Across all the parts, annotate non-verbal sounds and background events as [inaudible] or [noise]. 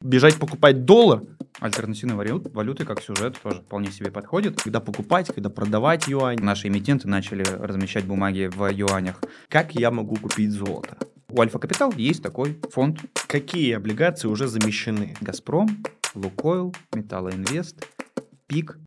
бежать покупать доллар, Альтернативные валют, валюты как сюжет тоже вполне себе подходит. когда покупать, когда продавать юань. Наши эмитенты начали размещать бумаги в юанях. Как я могу купить золото? У Альфа Капитал есть такой фонд Какие облигации уже замещены? Газпром, Лукойл, Металлоинвест, ПИК.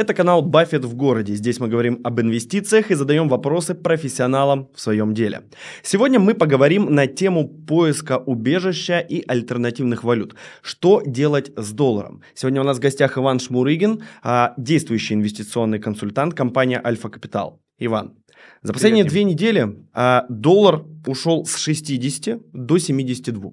Это канал Баффет в городе. Здесь мы говорим об инвестициях и задаем вопросы профессионалам в своем деле. Сегодня мы поговорим на тему поиска убежища и альтернативных валют. Что делать с долларом? Сегодня у нас в гостях Иван Шмурыгин, а, действующий инвестиционный консультант компании Альфа Капитал. Иван, за последние Привет, две недели а, доллар ушел с 60 до 72.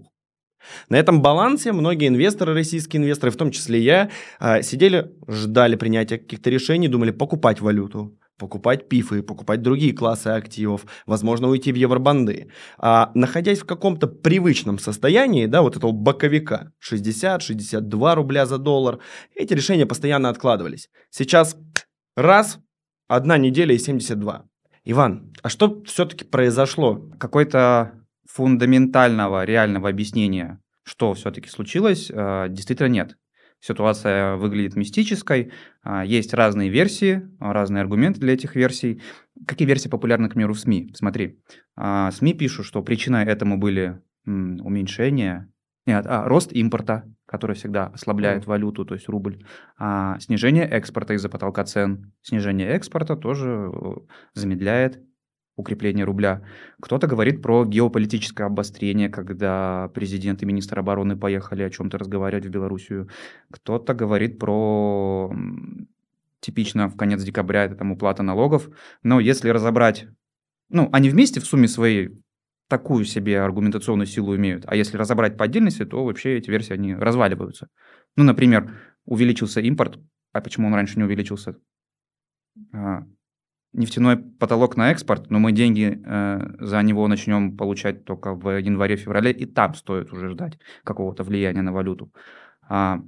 На этом балансе многие инвесторы, российские инвесторы, в том числе я, а, сидели, ждали принятия каких-то решений, думали покупать валюту, покупать пифы, покупать другие классы активов, возможно, уйти в евробанды. А находясь в каком-то привычном состоянии, да, вот этого боковика, 60-62 рубля за доллар, эти решения постоянно откладывались. Сейчас раз, одна неделя и 72. Иван, а что все-таки произошло? Какой-то фундаментального, реального объяснения, что все-таки случилось, э, действительно нет. Ситуация выглядит мистической, а, есть разные версии, разные аргументы для этих версий. Какие версии популярны, к примеру, в СМИ? Смотри, а, СМИ пишут, что причиной этому были уменьшение, нет, а, рост импорта, который всегда ослабляет валюту, то есть рубль, а, снижение экспорта из-за потолка цен, снижение экспорта тоже э, замедляет укрепление рубля. Кто-то говорит про геополитическое обострение, когда президент и министр обороны поехали о чем-то разговаривать в Белоруссию. Кто-то говорит про типично в конец декабря это там уплата налогов. Но если разобрать, ну, они вместе в сумме своей такую себе аргументационную силу имеют. А если разобрать по отдельности, то вообще эти версии, они разваливаются. Ну, например, увеличился импорт, а почему он раньше не увеличился? Нефтяной потолок на экспорт, но мы деньги э, за него начнем получать только в январе-феврале, и там стоит уже ждать какого-то влияния на валюту. А,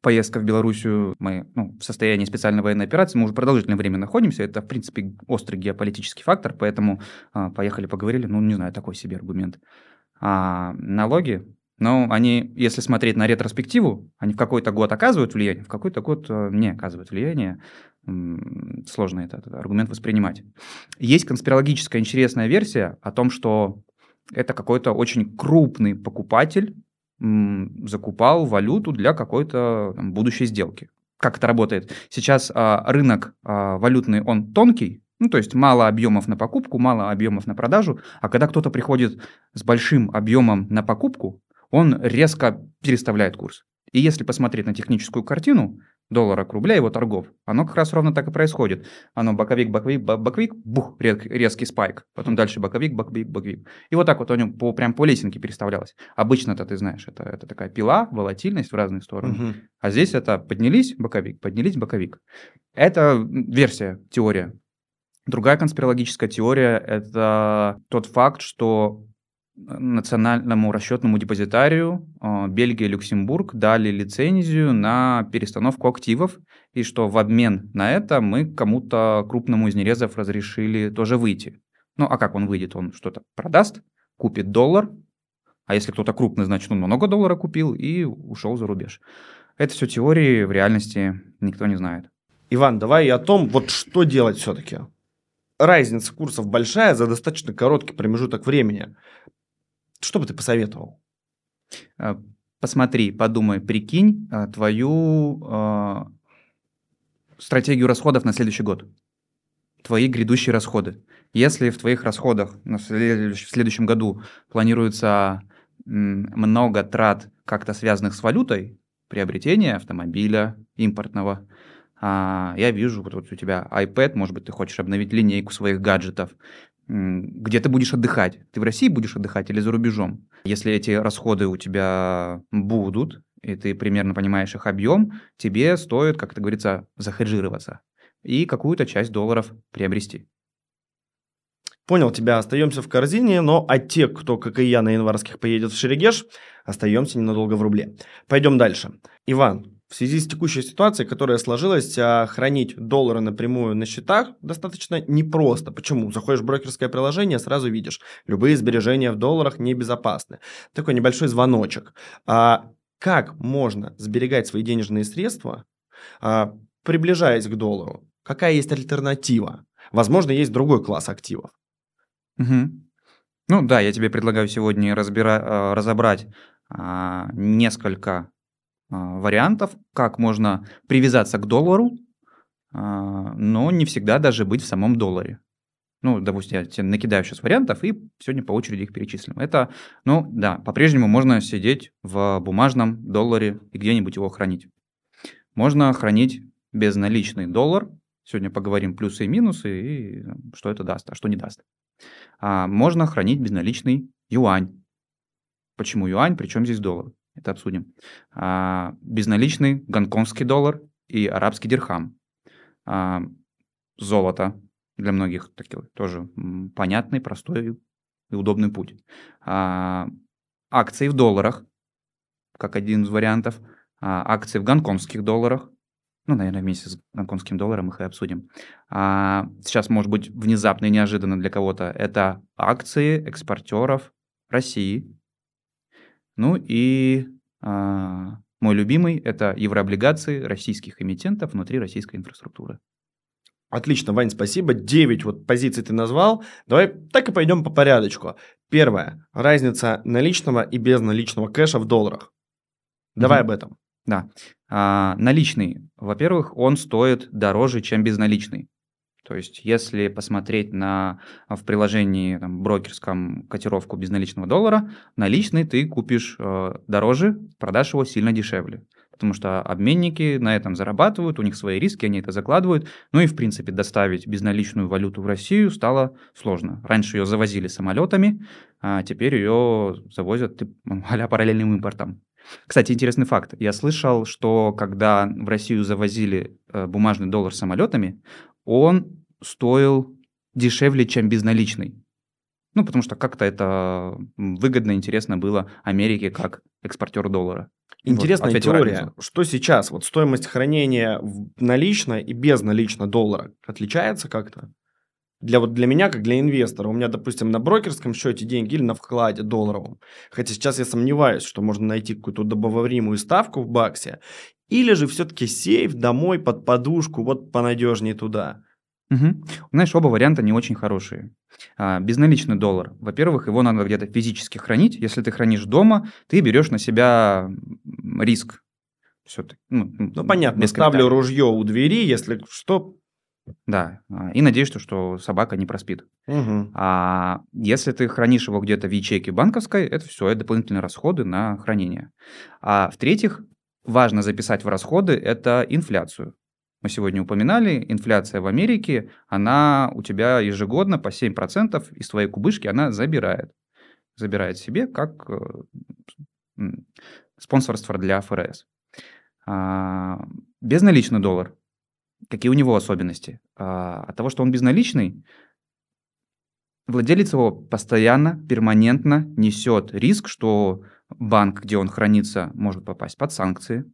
поездка в Белоруссию, мы ну, в состоянии специальной военной операции, мы уже продолжительное время находимся, это, в принципе, острый геополитический фактор, поэтому а, поехали, поговорили, ну, не знаю, такой себе аргумент. А налоги, ну, они, если смотреть на ретроспективу, они в какой-то год оказывают влияние, в какой-то год э, не оказывают влияние. Сложно этот, аргумент воспринимать. Есть конспирологическая интересная версия о том, что это какой-то очень крупный покупатель закупал валюту для какой-то там, будущей сделки. Как это работает? Сейчас а, рынок а, валютный, он тонкий, ну, то есть мало объемов на покупку, мало объемов на продажу, а когда кто-то приходит с большим объемом на покупку, он резко переставляет курс. И если посмотреть на техническую картину доллара к рубля его торгов, оно как раз ровно так и происходит. Оно боковик, боковик, бо- боковик, бух, рез- резкий спайк, потом дальше боковик, боковик, боковик. И вот так вот оно по, прям по лесенке переставлялось. Обычно это, ты знаешь, это, это такая пила, волатильность в разные стороны. Мгм. А здесь это поднялись боковик, поднялись боковик. Это версия, теория. Другая конспирологическая теория – это тот факт, что национальному расчетному депозитарию э, Бельгия и Люксембург дали лицензию на перестановку активов, и что в обмен на это мы кому-то крупному из нерезов разрешили тоже выйти. Ну а как он выйдет? Он что-то продаст, купит доллар, а если кто-то крупный, значит, он много доллара купил и ушел за рубеж. Это все теории, в реальности никто не знает. Иван, давай о том, вот что делать все-таки. Разница курсов большая за достаточно короткий промежуток времени. Что бы ты посоветовал? Э, Посмотри, подумай, прикинь э, твою э, стратегию расходов на следующий год. Твои грядущие расходы. Если в твоих расходах в следующем году планируется много трат, как-то связанных с валютой, приобретение автомобиля импортного, а, я вижу, вот, вот у тебя iPad, может быть, ты хочешь обновить линейку своих гаджетов, где ты будешь отдыхать? Ты в России будешь отдыхать или за рубежом? Если эти расходы у тебя будут, и ты примерно понимаешь их объем, тебе стоит, как это говорится, захеджироваться и какую-то часть долларов приобрести. Понял тебя, остаемся в корзине, но а те, кто, как и я, на январских поедет в Шерегеш, остаемся ненадолго в рубле. Пойдем дальше. Иван, в связи с текущей ситуацией, которая сложилась, а, хранить доллары напрямую на счетах достаточно непросто. Почему? Заходишь в брокерское приложение, сразу видишь, любые сбережения в долларах небезопасны. Такой небольшой звоночек. А как можно сберегать свои денежные средства, а, приближаясь к доллару? Какая есть альтернатива? Возможно, есть другой класс активов. Угу. Ну да, я тебе предлагаю сегодня разбира... А, разобрать несколько вариантов, как можно привязаться к доллару, а, но не всегда даже быть в самом долларе. Ну, допустим, я тебе накидаю сейчас вариантов и сегодня по очереди их перечислим. Это, ну да, по-прежнему можно сидеть в бумажном долларе и где-нибудь его хранить. Можно хранить безналичный доллар. Сегодня поговорим плюсы и минусы и что это даст, а что не даст. А можно хранить безналичный юань. Почему юань, причем здесь доллар? Это обсудим. А, безналичный гонконгский доллар и арабский дирхам. А, золото для многих такой тоже понятный, простой и удобный путь. А, акции в долларах, как один из вариантов. Акции в гонконгских долларах. Ну, наверное, вместе с гонконгским долларом их и обсудим. А, сейчас, может быть, внезапно и неожиданно для кого-то. Это акции экспортеров России, ну и а, мой любимый – это еврооблигации российских эмитентов внутри российской инфраструктуры. Отлично, Вань, спасибо. Девять вот позиций ты назвал. Давай так и пойдем по порядочку. Первое. Разница наличного и безналичного кэша в долларах. Давай mm-hmm. об этом. Да. А, наличный, во-первых, он стоит дороже, чем безналичный. То есть, если посмотреть на, в приложении там, брокерском котировку безналичного доллара, наличный ты купишь э, дороже, продашь его сильно дешевле. Потому что обменники на этом зарабатывают, у них свои риски, они это закладывают. Ну и, в принципе, доставить безналичную валюту в Россию стало сложно. Раньше ее завозили самолетами, а теперь ее завозят [laughs] а параллельным импортом. Кстати, интересный факт. Я слышал, что когда в Россию завозили э, бумажный доллар самолетами, он стоил дешевле, чем безналичный. Ну, потому что как-то это выгодно, интересно было Америке как экспортер доллара. Интересная вот, теория. Разницу. Что сейчас? Вот стоимость хранения налично и безналично доллара отличается как-то? Для, вот для меня, как для инвестора, у меня, допустим, на брокерском счете деньги или на вкладе долларовом. Хотя сейчас я сомневаюсь, что можно найти какую-то добаваримую ставку в баксе. Или же все-таки сейф домой под подушку, вот понадежнее туда. Угу. Знаешь, оба варианта не очень хорошие. А, безналичный доллар. Во-первых, его надо где-то физически хранить. Если ты хранишь дома, ты берешь на себя риск. Все ну, ну, понятно, ставлю ружье у двери, если что. Да, а, и надеюсь, что, что собака не проспит. Угу. А если ты хранишь его где-то в ячейке банковской, это все, это дополнительные расходы на хранение. А в-третьих, важно записать в расходы это инфляцию мы сегодня упоминали, инфляция в Америке, она у тебя ежегодно по 7% из твоей кубышки она забирает. Забирает себе как э, спонсорство для ФРС. А, безналичный доллар. Какие у него особенности? А, от того, что он безналичный, владелец его постоянно, перманентно несет риск, что банк, где он хранится, может попасть под санкции,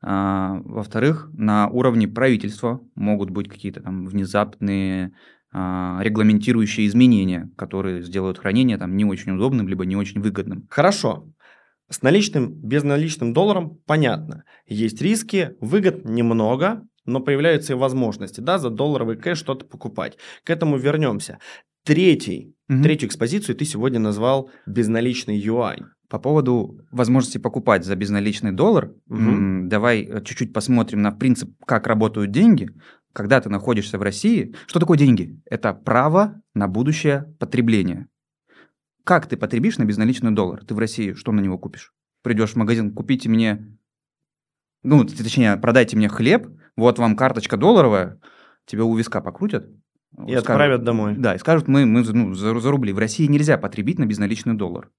а, во-вторых, на уровне правительства могут быть какие-то там внезапные а, регламентирующие изменения, которые сделают хранение там не очень удобным, либо не очень выгодным. Хорошо. С наличным, безналичным долларом понятно. Есть риски, выгод немного, но появляются и возможности, да, за долларовый кэш что-то покупать. К этому вернемся. Третий, угу. Третью экспозицию ты сегодня назвал безналичный юань. По поводу возможности покупать за безналичный доллар, угу. давай э, чуть-чуть посмотрим на принцип, как работают деньги. Когда ты находишься в России, что такое деньги? Это право на будущее потребление. Как ты потребишь на безналичный доллар? Ты в России что на него купишь? Придешь в магазин, купите мне, ну, точнее, продайте мне хлеб, вот вам карточка долларовая, тебя у виска покрутят, и скажут, отправят домой. Да, и скажут, мы, мы ну, за, за рубли. В России нельзя потребить на безналичный доллар.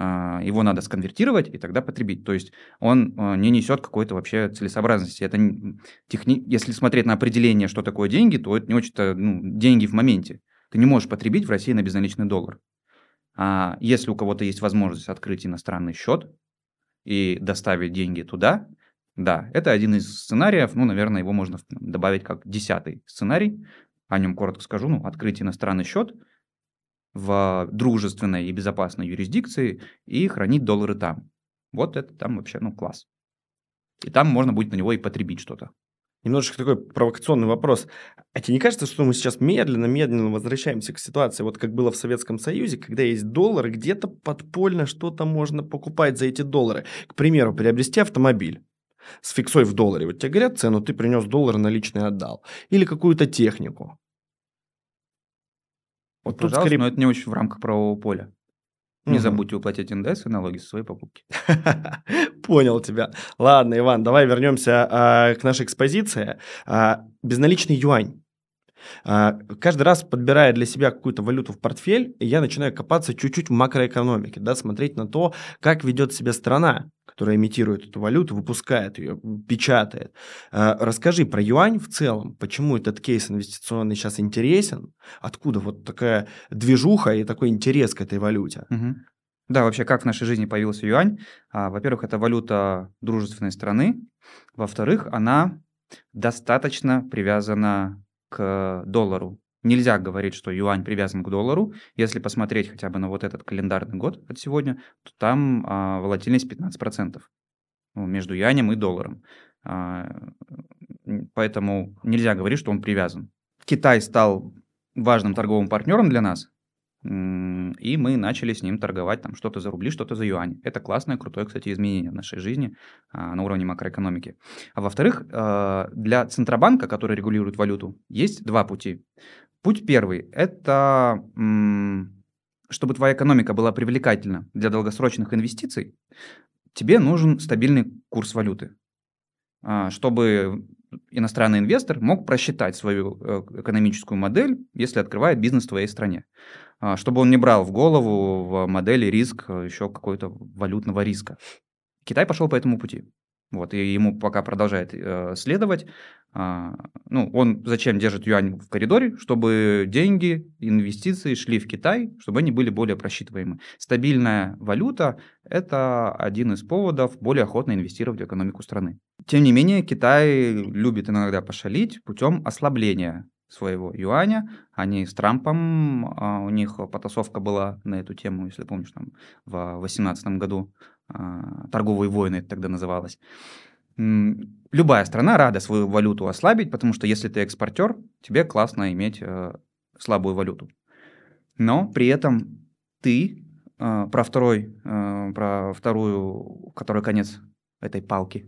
А, его надо сконвертировать и тогда потребить. То есть он а, не несет какой-то вообще целесообразности. Это техни... Если смотреть на определение, что такое деньги, то это не очень-то ну, деньги в моменте. Ты не можешь потребить в России на безналичный доллар. А если у кого-то есть возможность открыть иностранный счет и доставить деньги туда, да, это один из сценариев, ну, наверное, его можно добавить как десятый сценарий, о нем коротко скажу, ну, открыть иностранный счет в дружественной и безопасной юрисдикции и хранить доллары там. Вот это там вообще, ну, класс. И там можно будет на него и потребить что-то. Немножечко такой провокационный вопрос. А тебе не кажется, что мы сейчас медленно-медленно возвращаемся к ситуации, вот как было в Советском Союзе, когда есть доллары, где-то подпольно что-то можно покупать за эти доллары. К примеру, приобрести автомобиль с фиксой в долларе. Вот тебе говорят цену, ты принес доллар наличный отдал. Или какую-то технику. Вот тут Пожалуйста, скорее... но это не очень в рамках правового поля. Не угу. забудьте уплатить НДС и налоги со своей покупки. [laughs] Понял тебя. Ладно, Иван, давай вернемся а, к нашей экспозиции. А, безналичный юань. А, каждый раз, подбирая для себя какую-то валюту в портфель, я начинаю копаться чуть-чуть в макроэкономике, да, смотреть на то, как ведет себя страна, которая имитирует эту валюту, выпускает ее, печатает. А, расскажи про юань в целом, почему этот кейс инвестиционный сейчас интересен, откуда вот такая движуха и такой интерес к этой валюте. Угу. Да, вообще, как в нашей жизни появился юань? А, во-первых, это валюта дружественной страны. Во-вторых, она достаточно привязана к доллару. Нельзя говорить, что юань привязан к доллару. Если посмотреть хотя бы на вот этот календарный год от сегодня, то там а, волатильность 15% ну, между юанем и долларом. А, поэтому нельзя говорить, что он привязан. Китай стал важным торговым партнером для нас, и мы начали с ним торговать там что-то за рубли, что-то за юань. Это классное, крутое, кстати, изменение в нашей жизни а, на уровне макроэкономики. А во-вторых, а, для Центробанка, который регулирует валюту, есть два пути. Путь первый – это чтобы твоя экономика была привлекательна для долгосрочных инвестиций, тебе нужен стабильный курс валюты. А, чтобы иностранный инвестор мог просчитать свою э, экономическую модель, если открывает бизнес в твоей стране. А, чтобы он не брал в голову в модели риск э, еще какой-то валютного риска. Китай пошел по этому пути. Вот, и ему пока продолжает э, следовать. А, ну, он зачем держит юань в коридоре? Чтобы деньги, инвестиции шли в Китай, чтобы они были более просчитываемы. Стабильная валюта – это один из поводов более охотно инвестировать в экономику страны. Тем не менее, Китай любит иногда пошалить путем ослабления своего юаня. Они с Трампом, а, у них потасовка была на эту тему, если помнишь, там в 2018 году а, торговые войны это тогда называлось. Любая страна рада свою валюту ослабить, потому что если ты экспортер, тебе классно иметь э, слабую валюту. Но при этом ты э, про второй, э, про вторую, который конец этой палки,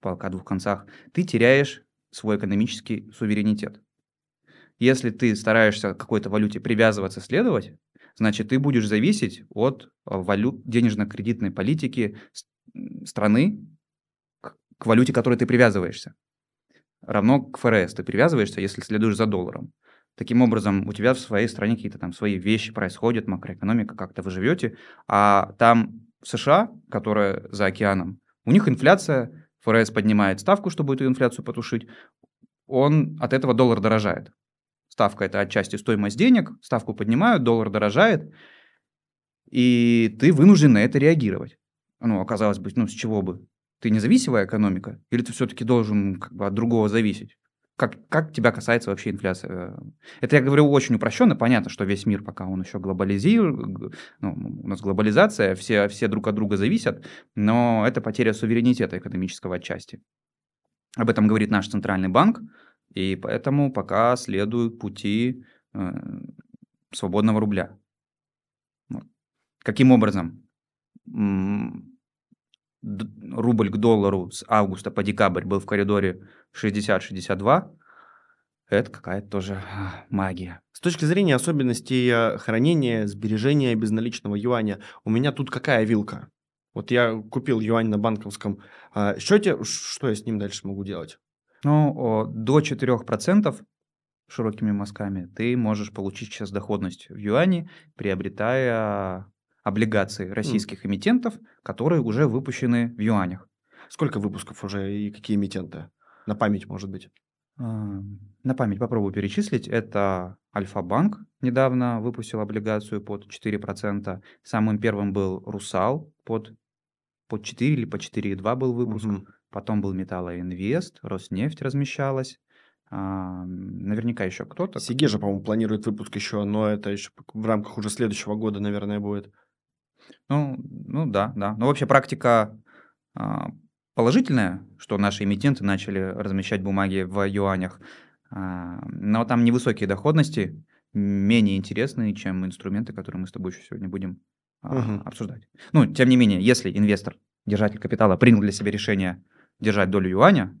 палка о двух концах, ты теряешь свой экономический суверенитет. Если ты стараешься к какой-то валюте привязываться, следовать, значит, ты будешь зависеть от а, валют, денежно-кредитной политики страны к валюте, к которой ты привязываешься. Равно к ФРС ты привязываешься, если следуешь за долларом. Таким образом, у тебя в своей стране какие-то там свои вещи происходят, макроэкономика, как-то вы живете, а там в США, которая за океаном, у них инфляция, ФРС поднимает ставку, чтобы эту инфляцию потушить, он от этого доллар дорожает. Ставка – это отчасти стоимость денег, ставку поднимают, доллар дорожает, и ты вынужден на это реагировать. Ну, оказалось бы, ну, с чего бы? Ты независимая экономика? Или ты все-таки должен как бы от другого зависеть? Как, как тебя касается вообще инфляция? Это я говорю очень упрощенно. Понятно, что весь мир пока он еще глобализирует, ну, у нас глобализация, все, все друг от друга зависят, но это потеря суверенитета экономического отчасти. Об этом говорит наш центральный банк. И поэтому пока следуют пути э, свободного рубля. Вот. Каким образом? Рубль к доллару с августа по декабрь был в коридоре 60-62. Это какая-то тоже а, магия. С точки зрения особенностей э, хранения, сбережения безналичного юаня, у меня тут какая вилка? Вот я купил юань на банковском а, счете, что я с ним дальше могу делать? Ну, до 4% широкими мазками ты можешь получить сейчас доходность в юане, приобретая облигации российских mm. эмитентов, которые уже выпущены в юанях. Сколько выпусков уже и какие эмитенты? На память, может быть? А, на память попробую перечислить. Это Альфа-банк недавно выпустил облигацию под 4%. Самым первым был Русал под по 4 или по 4,2 был выпуск. Мгм. Потом был Металлоинвест, Роснефть размещалась. А, наверняка еще кто-то. Сигежа, по-моему, планирует выпуск еще, но это еще в рамках уже следующего года, наверное, будет. Ну, ну да, да. Но вообще практика а, положительная, что наши эмитенты начали размещать бумаги в юанях. А, но там невысокие доходности, менее интересные, чем инструменты, которые мы с тобой еще сегодня будем Мгм. обсуждать. Ну, тем не менее, если инвестор, держатель капитала, принял для себя решение держать долю юаня,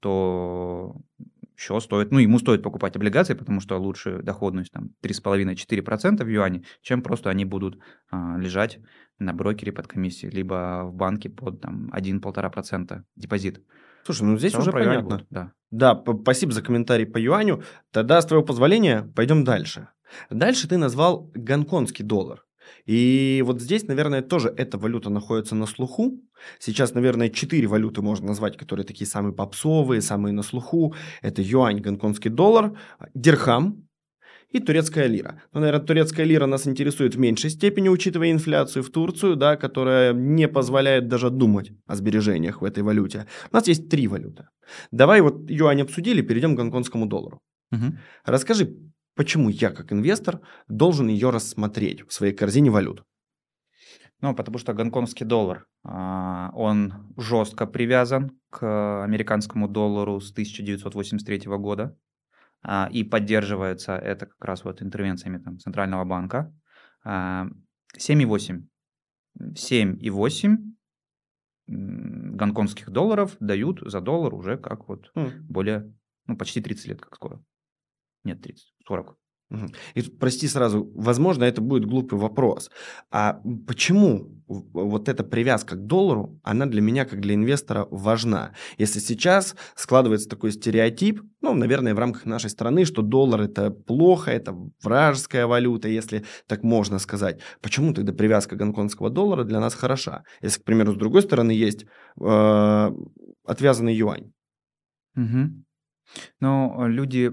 то еще стоит, ну, ему стоит покупать облигации, потому что лучше доходность там 3,5-4% в юане, чем просто они будут а, лежать на брокере под комиссией, либо в банке под там 1-1,5% депозит. Слушай, ну здесь В целом уже понятно. будет, да. Да, спасибо за комментарий по юаню. Тогда, с твоего позволения, пойдем дальше. Дальше ты назвал гонконгский доллар. И вот здесь, наверное, тоже эта валюта находится на слуху. Сейчас, наверное, четыре валюты можно назвать, которые такие самые попсовые, самые на слуху. Это юань, гонконгский доллар, дирхам и турецкая лира. Ну, наверное, турецкая лира нас интересует в меньшей степени, учитывая инфляцию в Турцию, да, которая не позволяет даже думать о сбережениях в этой валюте. У нас есть три валюты. Давай вот юань обсудили, перейдем к гонконгскому доллару. Мгм. Расскажи, почему я, как инвестор, должен ее рассмотреть в своей корзине валют? Ну, потому что гонконгский доллар, а, он жестко привязан к американскому доллару с 1983 года. а, И поддерживается это как раз вот интервенциями там, Центрального банка. А, 7,8. 7,8 м, гонконгских долларов дают за доллар уже как вот более, ну, почти 30 лет, как скоро. Нет, 30, 40. Мгм. И прости сразу, возможно, это будет глупый вопрос. А почему вот эта привязка к доллару, она для меня, как для инвестора, важна? Если сейчас складывается такой стереотип, ну, наверное, в рамках нашей страны, что доллар это плохо, это вражеская валюта, если так можно сказать. Почему тогда привязка гонконгского доллара для нас хороша? Если, к примеру, с другой стороны есть э, отвязанный юань. Мгм. Но э, люди,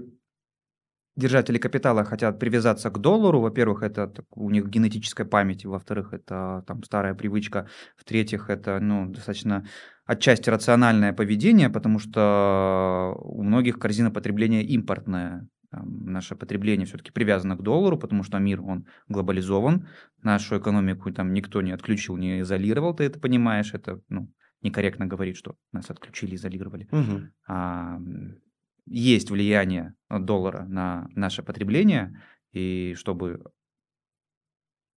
держатели капитала, хотят привязаться к доллару. Во-первых, это так- у них генетическая память, во-вторых, это там старая привычка, в-третьих, это ну, достаточно отчасти рациональное поведение, потому что у многих корзина потребления импортная. Там наше потребление все-таки привязано к доллару, потому что мир, он глобализован. Нашу экономику там никто не отключил, не изолировал, ты это понимаешь. Это ну, некорректно говорить, что нас отключили, изолировали Мгм. а, есть влияние доллара на наше потребление, и чтобы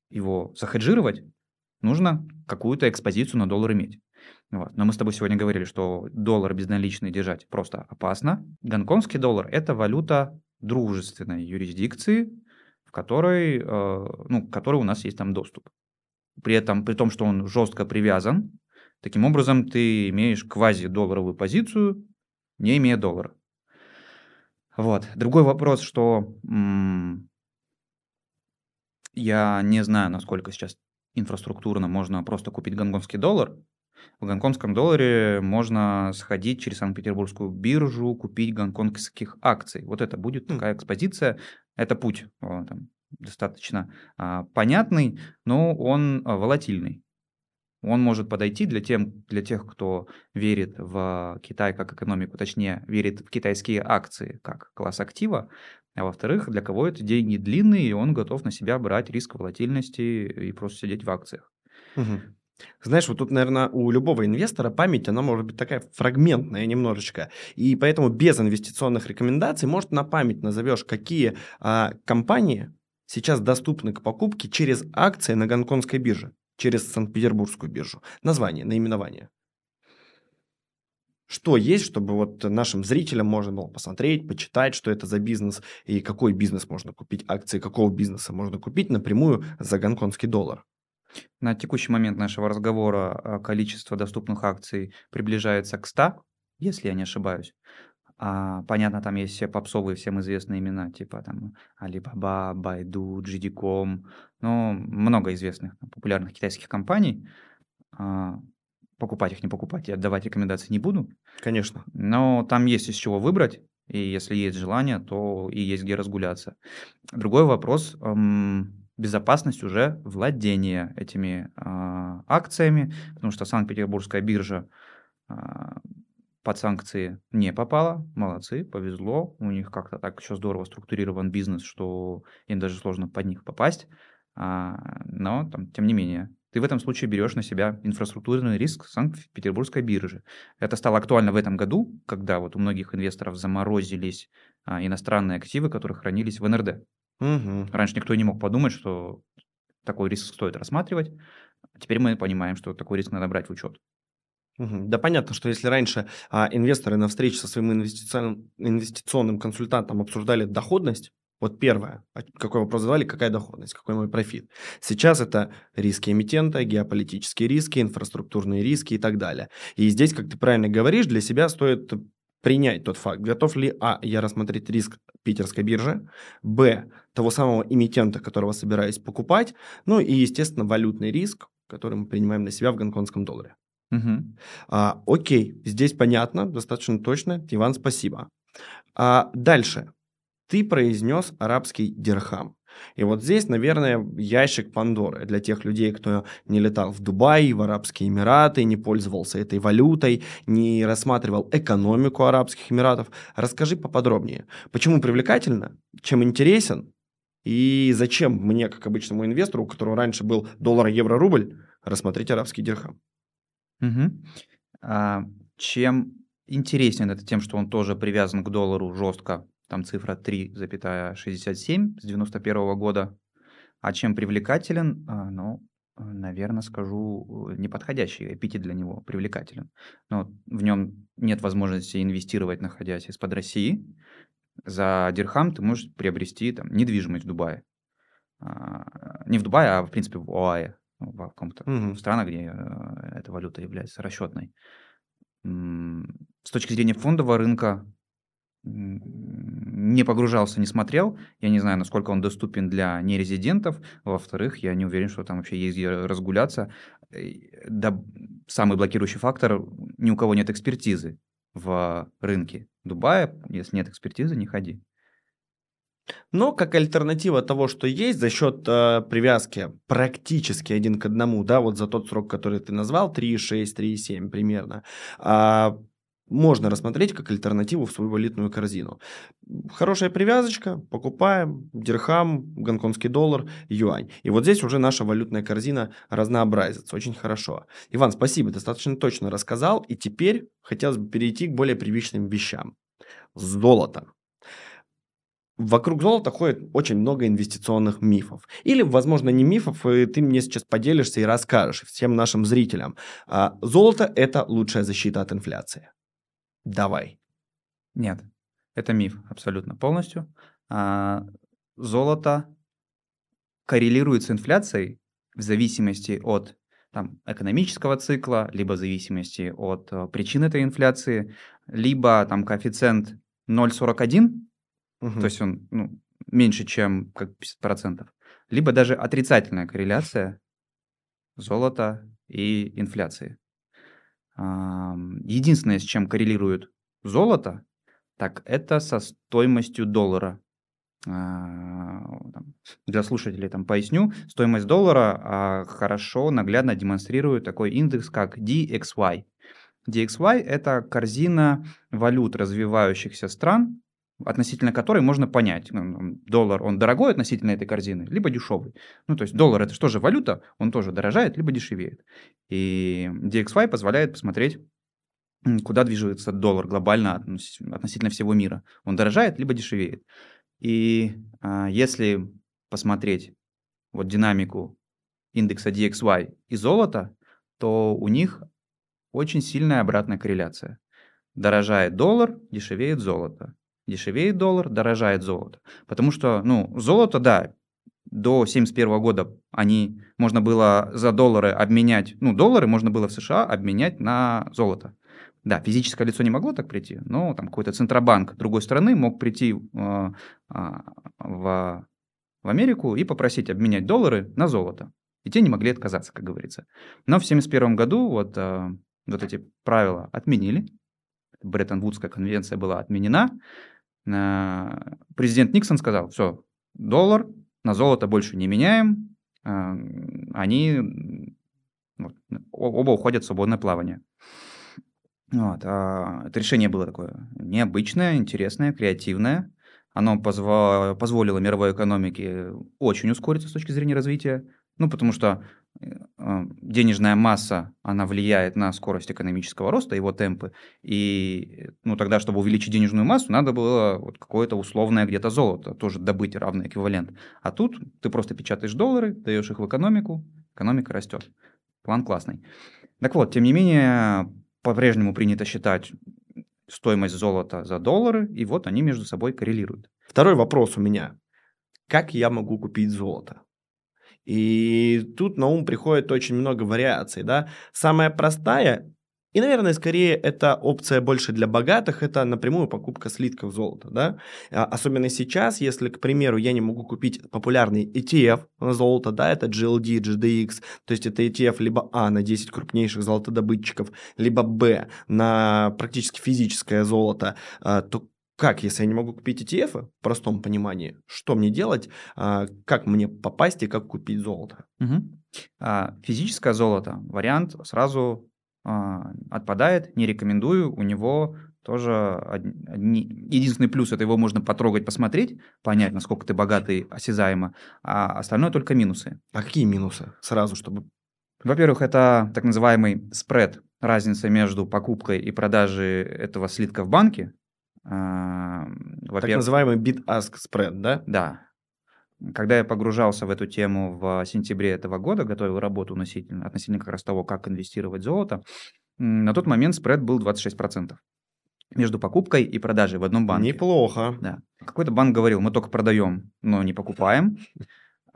его захеджировать, нужно какую-то экспозицию на доллар иметь. Вот. Но мы с тобой сегодня говорили, что доллар безналичный держать просто опасно. Гонконгский доллар – это валюта дружественной юрисдикции, в которой, э, ну, к которой у нас есть там доступ. При этом, при том, что он жестко привязан, таким образом ты имеешь квази-долларовую позицию, не имея доллара. Вот. Другой вопрос, что м, я не знаю, насколько сейчас инфраструктурно можно просто купить гонконгский доллар. В гонконгском долларе можно сходить через Санкт-Петербургскую биржу, купить гонконгских акций. Вот это будет Хм. такая экспозиция. Это путь о, там, достаточно а, понятный, но он а, волатильный. Он может подойти для, тем, для тех, кто верит в Китай как экономику, точнее, верит в китайские акции как класс актива, а во-вторых, для кого это деньги длинные, и он готов на себя брать риск волатильности и просто сидеть в акциях. Мгм. Знаешь, вот тут, наверное, у любого инвестора память, она может быть такая фрагментная немножечко. И поэтому без инвестиционных рекомендаций, может, на память назовешь, какие а, компании сейчас доступны к покупке через акции на гонконгской бирже, через Санкт-Петербургскую биржу. Название, наименование. Что есть, чтобы вот нашим зрителям можно было посмотреть, почитать, что это за бизнес и какой бизнес можно купить, акции какого бизнеса можно купить напрямую за гонконгский доллар. На текущий момент нашего разговора а, количество доступных акций приближается к 100, если я не ошибаюсь. А, понятно, там есть все попсовые, всем известные имена, типа там Alibaba, Baidu, JD.com, ну, много известных популярных китайских компаний. А, покупать их, не покупать, я давать рекомендации не буду, Конечно. но там есть из чего выбрать, и если есть желание, то и есть где разгуляться. Другой вопрос, эм, безопасность уже владения этими а, акциями, потому что Санкт-Петербургская биржа а, под санкции не попала. Молодцы, повезло. У них как-то так еще здорово структурирован бизнес, что им даже сложно под них попасть. А, но, там, тем не менее, ты в этом случае берешь на себя инфраструктурный риск Санкт-Петербургской биржи. Это стало актуально в этом году, когда вот у многих инвесторов заморозились а, иностранные активы, которые хранились в НРД. Угу. Раньше никто не мог подумать, что такой риск стоит рассматривать. Теперь мы понимаем, что такой риск надо брать в учет. Да, понятно, что если раньше а, инвесторы на встрече со своим инвестиционным, инвестиционным консультантом обсуждали доходность, вот первое, а какой вопрос задавали, какая доходность, какой мой профит. Сейчас это риски эмитента, геополитические риски, инфраструктурные риски и так далее. И здесь, как ты правильно говоришь, для себя стоит принять тот факт, готов ли, а, я рассмотреть риск питерской биржи, б, того самого эмитента, которого собираюсь покупать, ну и, естественно, валютный риск, который мы принимаем на себя в гонконгском долларе. Мгм. А, окей, здесь понятно, достаточно точно. Иван, спасибо. А, дальше. Ты произнес арабский дирхам. И вот здесь, наверное, ящик Пандоры для тех людей, кто не летал в Дубай, в Арабские Эмираты, не пользовался этой валютой, не рассматривал экономику Арабских Эмиратов. Расскажи поподробнее, почему привлекательно, чем интересен и зачем мне, как обычному инвестору, у которого раньше был доллар, евро, рубль, рассмотреть арабский дирхам. Мгм. А, чем интересен это тем, что он тоже привязан к доллару жестко, там цифра 3,67 с 91 года. А чем привлекателен, а, ну, наверное, скажу, э, неподходящий эпитет для него, привлекателен. Но в нем нет возможности инвестировать, находясь из-под России. За дирхам ты можешь приобрести там, недвижимость в Дубае. А, Не в Дубае, а в принципе в ОАЭ, в каком-то Мгм. странах, где э, эта валюта является расчетной. С точки зрения фондового рынка не погружался, не смотрел. Я не знаю, насколько он доступен для нерезидентов. Во-вторых, я не уверен, что там вообще есть где разгуляться. Э, Да, самый блокирующий фактор, ни у кого нет экспертизы в рынке Дубая. Если нет экспертизы, не ходи. Но как альтернатива того, что есть, за счет э, привязки практически один к одному, да, вот за тот срок, который ты назвал, 3,6, 3,7 примерно, а, можно рассмотреть как альтернативу в свою валютную корзину. Хорошая привязочка, покупаем дирхам, гонконгский доллар, юань. И вот здесь уже наша валютная корзина разнообразится, очень хорошо. Иван, спасибо, достаточно точно рассказал. И теперь хотелось бы перейти к более привычным вещам. Золото. Вокруг золота ходит очень много инвестиционных мифов. Или, возможно, не мифов, и ты мне сейчас поделишься и расскажешь всем нашим зрителям. А, Золото – это лучшая защита от инфляции. Давай. Нет, это миф абсолютно полностью. А, Золото коррелирует с инфляцией в зависимости от там, экономического цикла, либо в зависимости от э, причин этой инфляции, либо там коэффициент 0,41, Мгм. то есть он ну, меньше, чем как 50%, либо даже отрицательная корреляция золота и инфляции. Единственное, с чем коррелирует золото, так это со стоимостью доллара. А, Для слушателей там поясню. Стоимость доллара а, хорошо, наглядно демонстрирует такой индекс, как DXY. DXY – это корзина валют развивающихся стран, относительно которой можно понять, ну, доллар, он дорогой относительно этой корзины, либо дешевый. Ну, то есть доллар – это что же валюта, он тоже дорожает, либо дешевеет. И DXY позволяет посмотреть, куда движется доллар глобально относ- относительно всего мира. Он дорожает, либо дешевеет. И а, если посмотреть вот динамику индекса DXY и золота, то у них очень сильная обратная корреляция. Дорожает доллар, дешевеет золото. Дешевеет доллар, дорожает золото. Потому что, ну, золото, да, до 1971 года они, можно было за доллары обменять, ну, доллары можно было в США обменять на золото. Да, физическое лицо не могло так прийти, но там какой-то центробанк другой страны мог прийти э, а, в, в Америку и попросить обменять доллары на золото. И те не могли отказаться, как говорится. Но в 1971 году вот, э, вот эти правила отменили. Бреттон-Вудская конвенция была отменена. Э, Президент Никсон сказал, все, доллар на золото больше не меняем, а, они вот, оба уходят в свободное плавание. Вот, а, это решение было такое необычное, интересное, креативное. Оно позво- позволило мировой экономике очень ускориться с точки зрения развития. Ну, потому что э, денежная масса, она влияет на скорость экономического роста, его темпы. И ну, тогда, чтобы увеличить денежную массу, надо было вот какое-то условное где-то золото тоже добыть равный эквивалент. А тут ты просто печатаешь доллары, даешь их в экономику, экономика растет. План классный. Так вот, тем не менее, по-прежнему принято считать стоимость золота за доллары, и вот они между собой коррелируют. Второй вопрос у меня. Как я могу купить золото? И тут на ум приходит очень много вариаций, да. Самая простая и, наверное, скорее это опция больше для богатых, это напрямую покупка слитков золота, да. А, особенно сейчас, если, к примеру, я не могу купить популярный ETF на золото, да, это GLD, GDX, то есть это ETF либо А на 10 крупнейших золотодобытчиков, либо Б на практически физическое золото, а, то как, если я не могу купить ETF в простом понимании, что мне делать, а, как мне попасть и как купить золото? Угу. Физическое золото, вариант сразу а, отпадает, не рекомендую, у него тоже одни, единственный плюс это его можно потрогать, посмотреть, понять, насколько ты богатый, осязаемо, а остальное только минусы. А какие минусы? Сразу, чтобы... Во-первых, это так называемый спред, разница между покупкой и продажей этого слитка в банке. А, так называемый bid-ask spread, да? Да. Когда я погружался в эту тему в сентябре этого года, готовил работу относительно, относительно как раз того, как инвестировать в золото, на тот момент спред был 26% между покупкой и продажей в одном банке. Неплохо. Да. Какой-то банк говорил, мы только продаем, но не покупаем.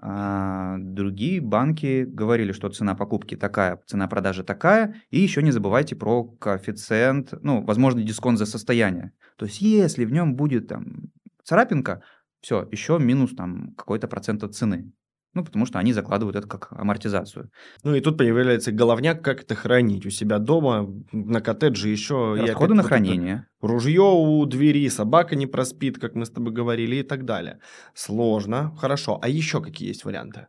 А другие банки говорили, что цена покупки такая, цена продажи такая, и еще не забывайте про коэффициент, ну, возможный дисконт за состояние. То есть, если в нем будет там царапинка, все, еще минус там какой-то процент от цены. Ну, потому что они закладывают это как амортизацию. Ну, и тут появляется головняк, как это хранить у себя дома, на коттедже еще... Расходы на хранение. Ружье у двери, собака не проспит, как мы с тобой говорили, и так далее. Сложно, хорошо. А еще какие есть варианты?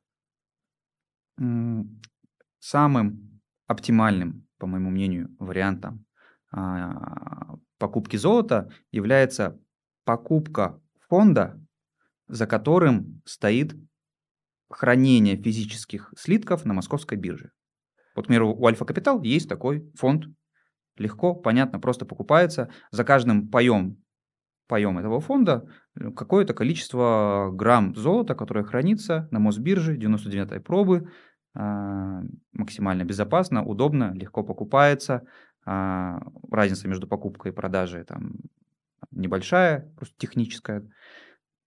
Самым оптимальным, по моему мнению, вариантом а, покупки золота является покупка фонда, за которым стоит хранение физических слитков на московской бирже. Вот, к примеру, у Альфа Капитал есть такой фонд. Легко, понятно, просто покупается. За каждым паем, паем этого фонда э, какое-то количество грамм золота, которое хранится на Мосбирже 99-й пробы, а, максимально безопасно, удобно, легко покупается. А, разница между покупкой и продажей там небольшая, просто техническая.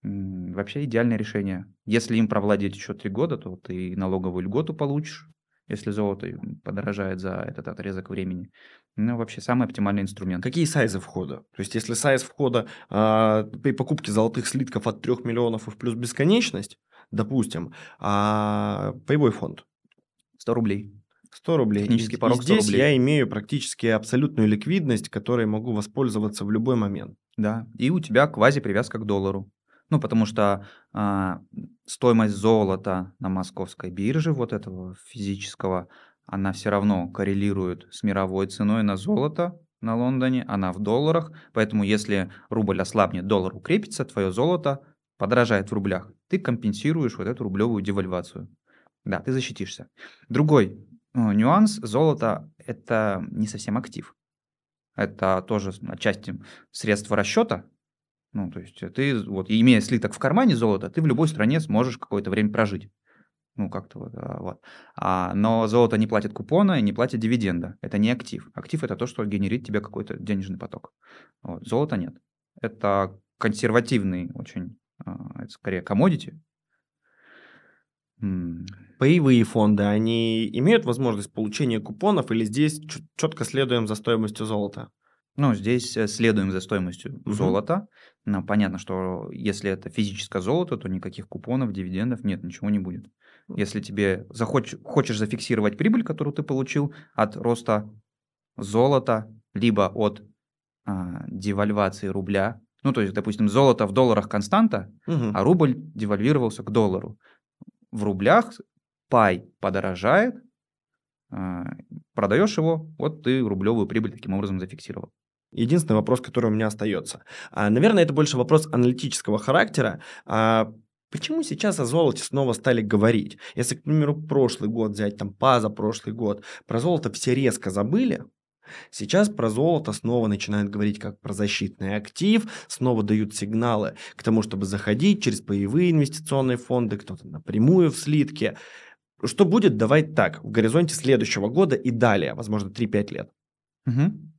Вообще идеальное решение. Если им провладеть еще три года, то ты налоговую льготу получишь, если золото подорожает за этот отрезок времени. Ну, вообще, самый оптимальный инструмент. Какие сайзы входа? То есть, если сайз входа э, при покупке золотых слитков от 3 миллионов и в плюс бесконечность, допустим, а паевой фонд? 100 рублей. 100 рублей. Технический порог и здесь рублей. я имею практически абсолютную ликвидность, которой могу воспользоваться в любой момент. Да, и у тебя квази-привязка к доллару. Ну, потому что а, стоимость золота на московской бирже, вот этого физического, она все равно коррелирует с мировой ценой на золото на Лондоне, она в долларах, поэтому если рубль ослабнет, доллар укрепится, твое золото подорожает в рублях. Ты компенсируешь вот эту рублевую девальвацию. Да, ты защитишься. Другой ну, нюанс, золото – это не совсем актив. Это тоже отчасти средство расчета, ну, то есть ты, вот, имея слиток в кармане золота, ты в любой стране сможешь какое-то время прожить. Ну, как-то вот. А, вот. А, но золото не платит купона и не платит дивиденда. Это не актив. Актив – это то, что генерит тебе какой-то денежный поток. Вот. Золота нет. Это консервативный очень, а, это скорее commodity. Паевые фонды, они имеют возможность получения купонов или здесь четко следуем за стоимостью золота? Ну, здесь э, следуем за стоимостью угу. золота. Но понятно, что если это физическое золото, то никаких купонов, дивидендов нет, ничего не будет. Если тебе захоч, хочешь зафиксировать прибыль, которую ты получил от роста золота, либо от а, девальвации рубля, Ну, то есть, допустим, золото в долларах константа, Мгм. а рубль девальвировался к доллару. В рублях пай подорожает, а, продаешь его, вот ты рублевую прибыль таким образом зафиксировал. Единственный вопрос, который у меня остается. А, наверное, это больше вопрос аналитического характера. А, почему сейчас о золоте снова стали говорить? Если, к примеру, прошлый год взять, там, позапрошлый год, про золото все резко забыли, Сейчас про золото снова начинают говорить как про защитный актив, снова дают сигналы к тому, чтобы заходить через паевые инвестиционные фонды, кто-то напрямую в слитки. Что будет, давай так, в горизонте следующего года и далее, возможно, 3-5 лет. Мгм.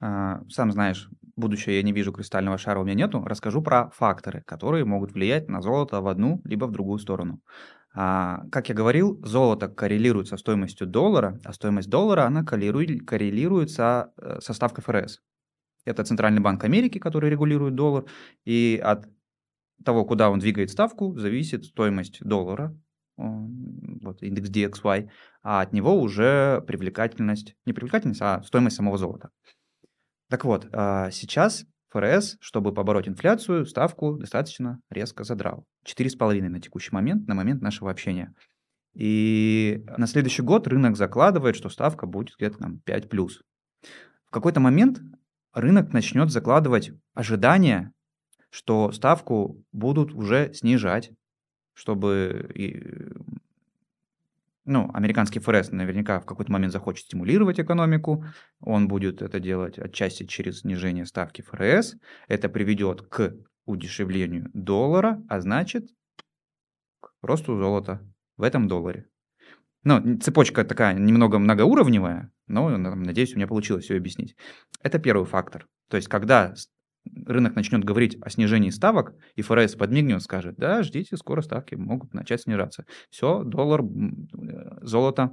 А, Сам знаешь, будущее я не вижу, кристального шара у меня нету. Расскажу про факторы, которые могут влиять на золото в одну либо в другую сторону. А, Как я говорил, золото коррелирует со стоимостью доллара, а стоимость доллара, она коррелирует, коррелирует со, э, со ставкой ФРС. Это Центральный банк Америки, который регулирует доллар, и от того, куда он двигает ставку, зависит стоимость доллара, вот индекс DXY, а от него уже привлекательность, не привлекательность, а стоимость самого золота. Так вот, а, сейчас ФРС, чтобы побороть инфляцию, ставку достаточно резко задрал. 4,5 на текущий момент, на момент нашего общения. И на следующий год рынок закладывает, что ставка будет где-то там 5 плюс. В какой-то момент рынок начнет закладывать ожидания, что ставку будут уже снижать, чтобы ну, американский ФРС наверняка в какой-то момент захочет стимулировать экономику, он будет это делать отчасти через снижение ставки ФРС, это приведет к удешевлению доллара, а значит к росту золота в этом долларе. Ну, цепочка такая немного многоуровневая, но, надеюсь, у меня получилось все объяснить. Это первый фактор. То есть, когда рынок начнет говорить о снижении ставок, и ФРС подмигнет, скажет, да, ждите, скоро ставки могут начать снижаться. Все, доллар, э, золото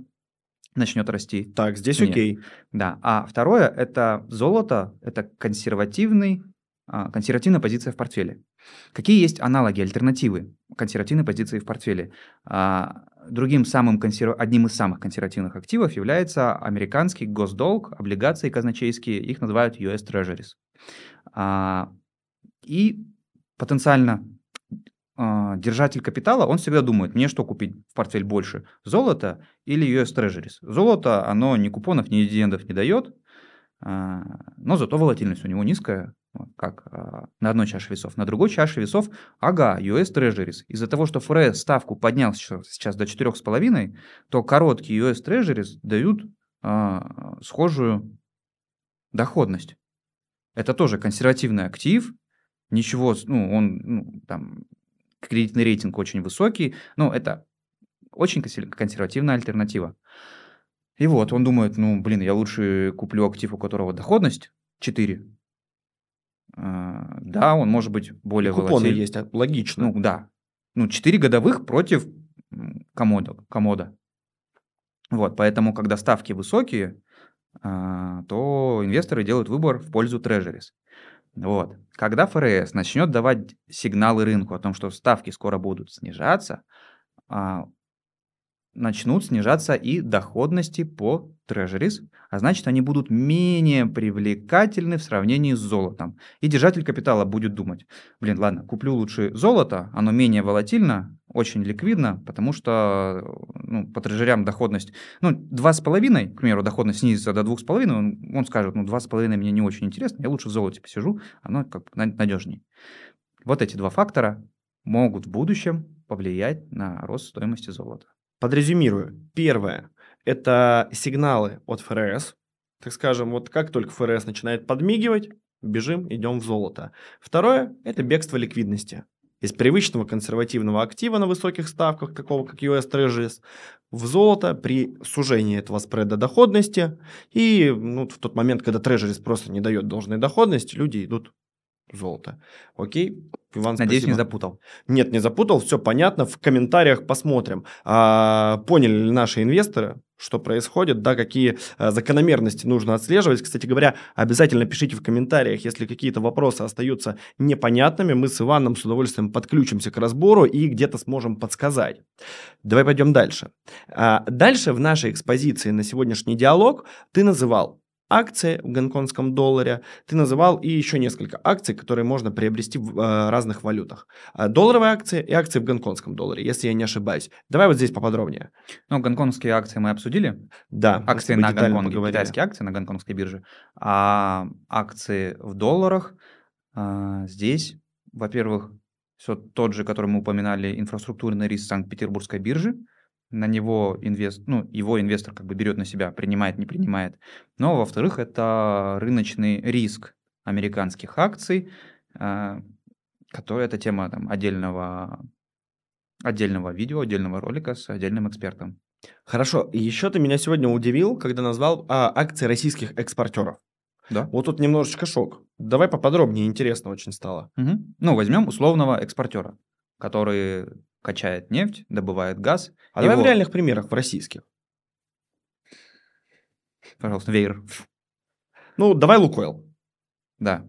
начнет расти. Так, здесь Нет. окей. Да, а второе – это золото, это консервативный, а, консервативная позиция в портфеле. Какие есть аналоги, альтернативы консервативной позиции в портфеле? А, Другим самым консерв... одним из самых консервативных активов является американский госдолг, облигации казначейские, их называют US Treasuries. А, И потенциально а, держатель капитала, он всегда думает, мне что купить в портфель больше, золото или US Treasuries. Золото, оно ни купонов, ни дивидендов не дает, а, но зато волатильность у него низкая, как на одной чаше весов. На другой чаше весов, ага, US Treasuries. Из-за того, что ФРС ставку поднял сейчас, до 4,5, то короткие US Treasuries дают схожую доходность. Это тоже консервативный актив, ничего, ну, он, ну, там, кредитный рейтинг очень высокий, но это очень консер- консервативная альтернатива. И вот, он думает, ну, блин, я лучше куплю актив, у которого доходность 4. А, да, он может быть более Купоны волатиль- есть, а, логично. Ну, да. Ну, 4 годовых против комода. комода. Вот, поэтому, когда ставки высокие, то инвесторы делают выбор в пользу трежерис. Вот. Когда ФРС начнет давать сигналы рынку о том, что ставки скоро будут снижаться, а, начнут снижаться и доходности по трежерис, а значит, они будут менее привлекательны в сравнении с золотом. И держатель капитала будет думать, блин, ладно, куплю лучше золото, оно менее волатильно, очень ликвидно, потому что ну, по трежерям доходность, ну, 2,5, к примеру, доходность снизится до 2,5, он, он скажет, ну, 2,5 мне не очень интересно, я лучше в золоте посижу, оно как надежнее. Вот эти два фактора могут в будущем повлиять на рост стоимости золота. Подрезюмирую. Первое – это сигналы от ФРС. Так скажем, вот как только ФРС начинает подмигивать, бежим, идем в золото. Второе – это бегство ликвидности. Из привычного консервативного актива на высоких ставках, такого как US Treasuries, в золото при сужении этого спреда доходности. И ну, в тот момент, когда Treasuries просто не дает должной доходности, люди идут в золото. Окей? Иван, Надеюсь, спасибо. не запутал. Нет, не запутал, все понятно. В комментариях посмотрим, а, поняли ли наши инвесторы, что происходит, да, какие а, закономерности нужно отслеживать. Кстати говоря, обязательно пишите в комментариях, если какие-то вопросы остаются непонятными. Мы с Иваном с удовольствием подключимся к разбору и где-то сможем подсказать. Давай пойдем дальше. А, дальше в нашей экспозиции на сегодняшний диалог ты называл акции в гонконгском долларе, ты называл и еще несколько акций, которые можно приобрести в э, разных валютах. Э, долларовые акции и акции в гонконгском долларе, если я не ошибаюсь. Давай вот здесь поподробнее. Ну, гонконгские акции мы обсудили. Да. Акции на Гонконге, китайские акции на гонконгской бирже. А акции в долларах а, здесь, во-первых, все тот же, который мы упоминали, инфраструктурный риск Санкт-Петербургской биржи. На него инвест, ну, его инвестор как бы берет на себя, принимает, не принимает. Но, во-вторых, это рыночный риск американских акций, а, который это тема там, отдельного, отдельного видео, отдельного ролика с отдельным экспертом. Хорошо. И еще ты меня сегодня удивил, когда назвал а, акции российских экспортеров. Да. Вот тут немножечко шок. Давай поподробнее, интересно очень стало. Угу. Ну, возьмем условного экспортера, который качает нефть, добывает газ. А его... давай в реальных примерах, в российских. Пожалуйста, веер. Ну, давай Лукойл. Да.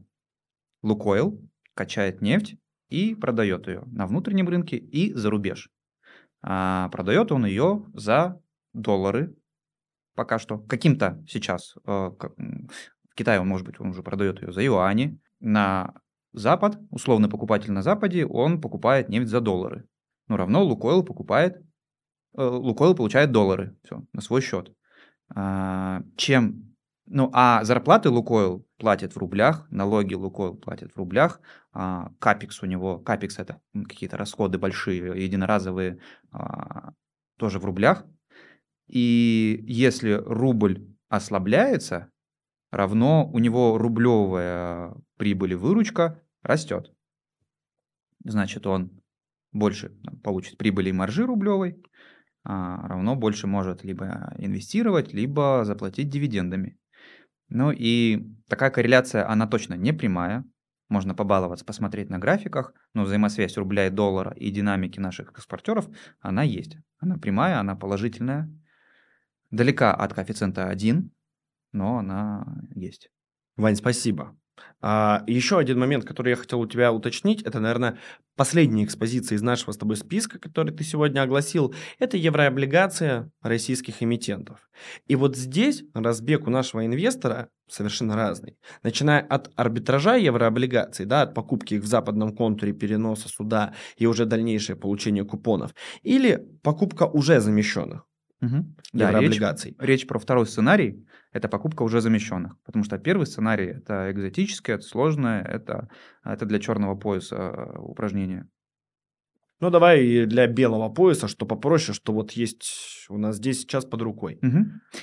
Лукойл качает нефть и продает ее на внутреннем рынке и за рубеж. А продает он ее за доллары пока что. Каким-то сейчас э, в Китае он, может быть, он уже продает ее за юани. На Запад, условный покупатель на Западе, он покупает нефть за доллары. Ну, равно Лукойл покупает, э, Лукойл получает доллары, все, на свой счет. А, чем, ну, а зарплаты Лукойл платит в рублях, налоги Лукойл платит в рублях, а, капекс у него, капекс это какие-то расходы большие, единоразовые, а, тоже в рублях. И если рубль ослабляется, равно у него рублевая прибыль и выручка растет. Значит, он больше получит прибыли и маржи рублевой, а равно больше может либо инвестировать, либо заплатить дивидендами. Ну и такая корреляция, она точно не прямая. Можно побаловаться, посмотреть на графиках, но взаимосвязь рубля и доллара и динамики наших экспортеров, она есть. Она прямая, она положительная. Далека от коэффициента 1, но она есть. Вань, спасибо. А, еще один момент, который я хотел у тебя уточнить, это, наверное, последняя экспозиция из нашего с тобой списка, который ты сегодня огласил, это еврооблигация российских эмитентов. И вот здесь разбег у нашего инвестора совершенно разный. Начиная от арбитража еврооблигаций, да, от покупки их в западном контуре, переноса суда и уже дальнейшее получение купонов, или покупка уже замещенных угу. Да, речь, речь про второй сценарий – это покупка уже замещенных. Потому что первый сценарий – это экзотическое, это сложное, это, это для черного пояса э, упражнение. Ну, давай для белого пояса, что попроще, что вот есть у нас здесь сейчас под рукой. Угу.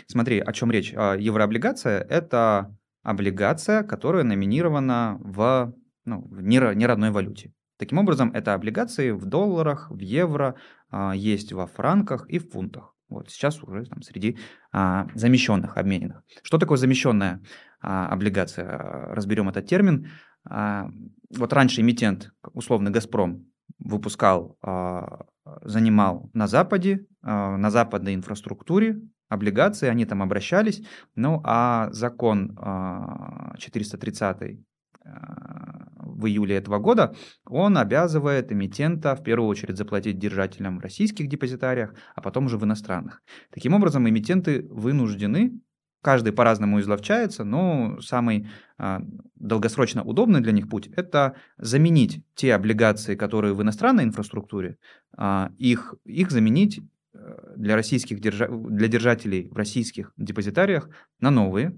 Смотри, о чем речь. А, еврооблигация – это облигация, которая номинирована в, ну, в неродной валюте. Таким образом, это облигации в долларах, в евро, а, есть во франках и в фунтах. Вот сейчас уже там, среди а, замещенных обмененных. Что такое замещенная а, облигация? Разберем этот термин. А, вот раньше эмитент, условно Газпром, выпускал, а, занимал на Западе, а, на западной инфраструктуре облигации, они там обращались, ну а закон а, 430 в июле этого года, он обязывает эмитента в первую очередь заплатить держателям в российских депозитариях, а потом уже в иностранных. Таким образом, эмитенты вынуждены, каждый по-разному изловчается, но самый а, долгосрочно удобный для них путь – это заменить те облигации, которые в иностранной инфраструктуре, а, их, их заменить э, для, российских держа... для держателей в российских депозитариях на новые,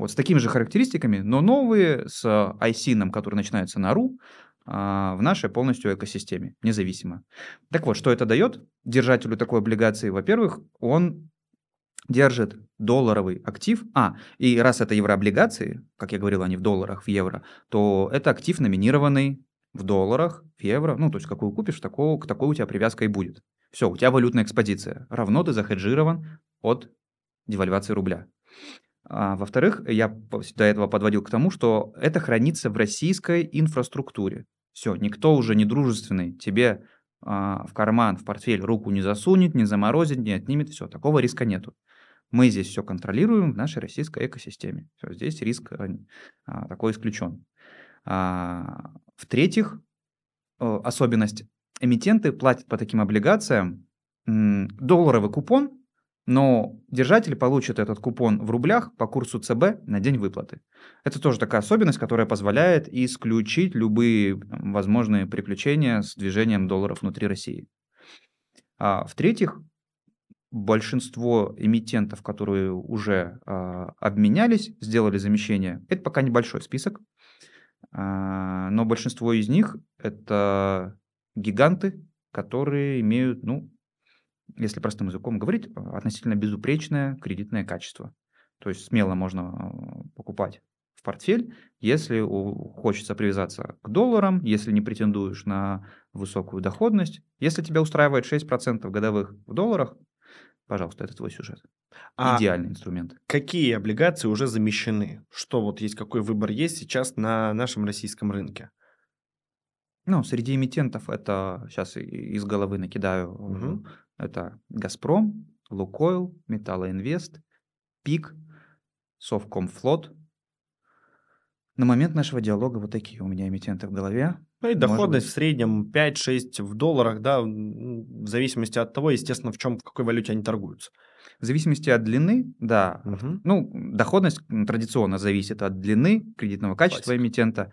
вот с такими же характеристиками, но новые, с ISIN, который начинается на RU, а, в нашей полностью экосистеме, независимо. Так вот, что это дает держателю такой облигации? Во-первых, он держит долларовый актив, а, и раз это еврооблигации, как я говорил, они в долларах, в евро, то это актив, номинированный в долларах, в евро, ну, то есть какую купишь, такого, к такой у тебя привязка и будет. Все, у тебя валютная экспозиция, равно ты захеджирован от девальвации рубля. А, во-вторых, я до этого подводил к тому, что это хранится в российской инфраструктуре. Все, никто уже не дружественный тебе а, в карман, в портфель руку не засунет, не заморозит, не отнимет. Все, такого риска нету. Мы здесь все контролируем в нашей российской экосистеме. Все, здесь риск а, а такой исключен. А, в-третьих, особенность. Эмитенты платят по таким облигациям долларовый купон но держатель получит этот купон в рублях по курсу ЦБ на день выплаты. Это тоже такая особенность, которая позволяет исключить любые возможные приключения с движением долларов внутри России. А в-третьих, большинство эмитентов, которые уже а, обменялись, сделали замещение, это пока небольшой список, а, но большинство из них это гиганты, которые имеют, ну, если простым языком говорить, относительно безупречное кредитное качество. То есть смело можно а, покупать в портфель, если хочется привязаться к долларам, если не претендуешь на высокую доходность. Если тебя устраивает 6% годовых в долларах, пожалуйста, это твой сюжет. А Идеальный инструмент. Какие облигации уже замещены? Что вот есть, какой выбор есть сейчас на нашем российском рынке? Ну, среди эмитентов это, сейчас из головы накидаю, угу. Это «Газпром», «Лукойл», «Металлоинвест», «Пик», «Совкомфлот». На момент нашего диалога вот такие у меня эмитенты в голове. Ну и доходность в среднем 5-6 в долларах, да, в зависимости от того, естественно, в чем, в какой валюте они торгуются. В зависимости от длины, да. Угу. Ну, доходность традиционно зависит от длины кредитного качества Классика. эмитента.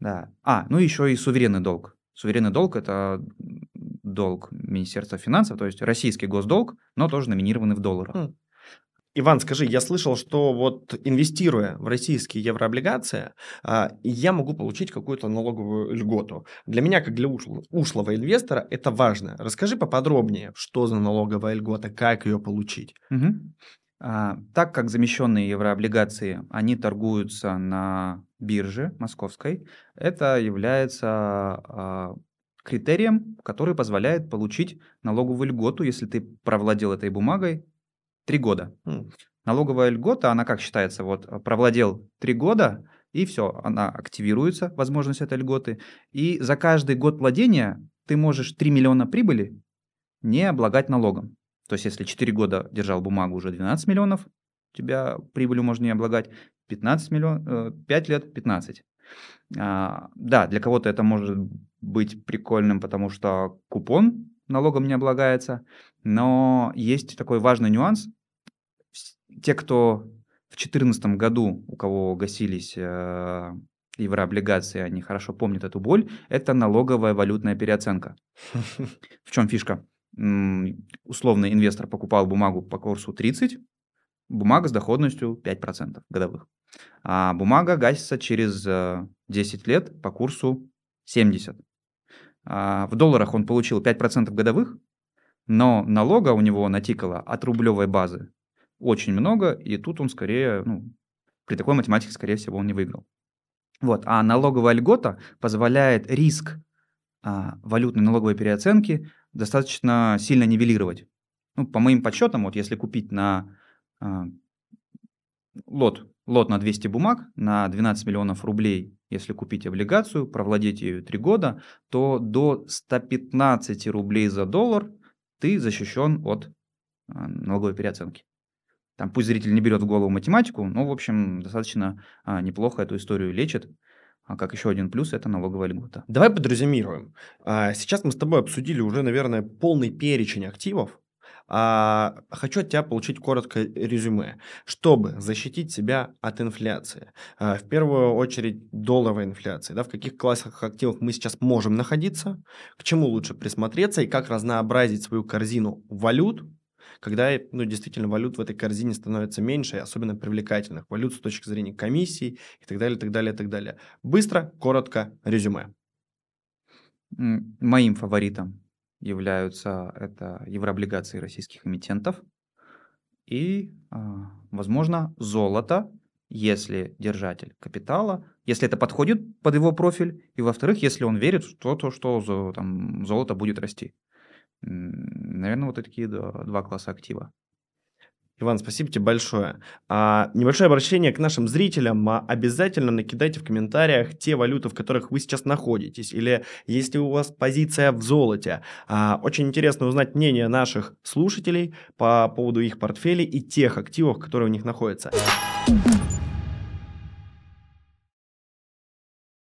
Да. А, ну еще и суверенный долг. Суверенный долг – это долг Министерства финансов, то есть российский госдолг, но тоже номинированный в долларах. Хм. Иван, скажи, я слышал, что вот инвестируя в российские еврооблигации, а, я могу получить какую-то налоговую льготу. Для меня, как для ушлого инвестора, это важно. Расскажи поподробнее, что за налоговая льгота, как ее получить. Угу. А, так как замещенные еврооблигации, они торгуются на бирже московской, это является а, критерием, который позволяет получить налоговую льготу, если ты провладел этой бумагой Три года. Mm. Налоговая льгота, она как считается? Вот э, провладел три года, и все, она активируется, возможность этой льготы. И за каждый год владения ты можешь 3 миллиона прибыли не облагать налогом. То есть, если 4 года держал бумагу, уже 12 миллионов, тебя прибылью можно не облагать, 15 миллионов, 5 лет 15. А, да, для кого-то это может быть прикольным, потому что купон налогом не облагается. Но есть такой важный нюанс. Те, кто в 2014 году, у кого гасились э, еврооблигации, они хорошо помнят эту боль, это налоговая валютная переоценка. [laughs] В чем фишка? Условный инвестор покупал бумагу по курсу 30, бумага с доходностью 5% годовых. А бумага гасится через 10 э, лет по курсу 70. А, в долларах он получил 5% годовых, но налога у него натикало от рублевой базы очень много, и тут он скорее, ну, при такой математике, скорее всего, он не выиграл. Вот. А налоговая льгота позволяет риск а, валютной налоговой переоценки достаточно сильно нивелировать. Ну, по моим подсчетам, вот если купить на лот, лот на 200 бумаг на 12 миллионов рублей если купить облигацию, провладеть ее 3 года, то до 115 рублей за доллар ты защищен от а, налоговой переоценки. Там пусть зритель не берет в голову математику, но, в общем, достаточно а, неплохо эту историю лечит. А как еще один плюс – это налоговая льгота. Давай подрезюмируем. А, сейчас мы с тобой обсудили уже, наверное, полный перечень активов, а, хочу от тебя получить короткое резюме, чтобы защитить себя от инфляции. А, в первую очередь долларовой инфляции. Да, в каких классах активов мы сейчас можем находиться, к чему лучше присмотреться и как разнообразить свою корзину валют, когда ну, действительно валют в этой корзине становится меньше, особенно привлекательных валют с точки зрения комиссий и так далее, так далее, так далее. Быстро, коротко, резюме. Моим фаворитом являются это еврооблигации российских эмитентов и, а, возможно, золото, если держатель капитала, если это подходит под его профиль, и, во-вторых, если он верит в то, что там, золото будет расти. Наверное, вот такие два класса актива. Иван, спасибо тебе большое. А, небольшое обращение к нашим зрителям. А, обязательно накидайте в комментариях те валюты, в которых вы сейчас находитесь, или если у вас позиция в золоте. А, очень интересно узнать мнение наших слушателей по поводу их портфелей и тех активов, которые у них находятся.